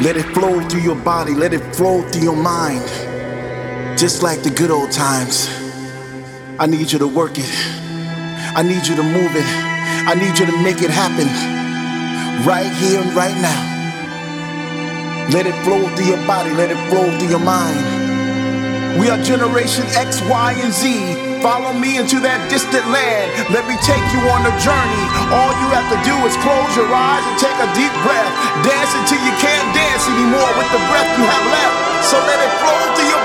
Let it flow through your body, let it flow through your mind. Just like the good old times. I need you to work it. I need you to move it. I need you to make it happen. Right here and right now. Let it flow through your body, let it flow through your mind. We are Generation X, Y, and Z. Follow me into that distant land. Let me take you on a journey. All you have to do is close your eyes and take a deep breath. Dance until you can't dance anymore with the breath you have left. So let it flow through your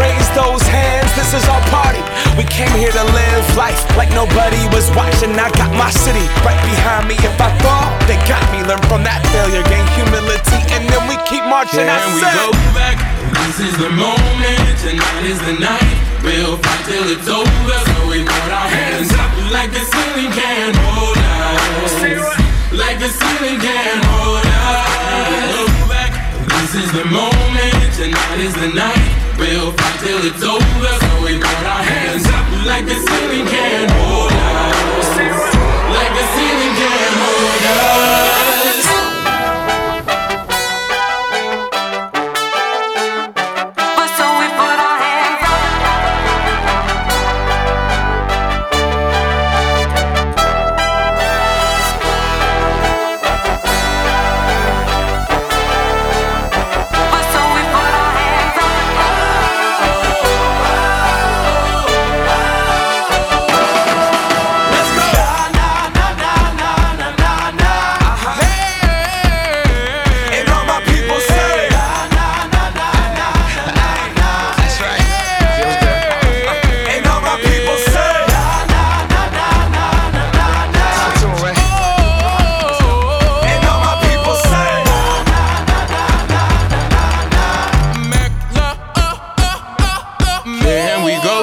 Raise those hands, this is our party. We came here to live life like nobody was watching. I got my city right behind me. If I fall, they got me. Learn from that failure, gain humility, and then we keep marching. I Can we go back? This is the moment. Tonight is the night. We'll fight till it's over. So we put our hands up like the ceiling can't hold us. Like the ceiling can't hold us. Go back. This is the moment. Tonight is the night. Till it's over. So we put our hands up like the ceiling can't we go.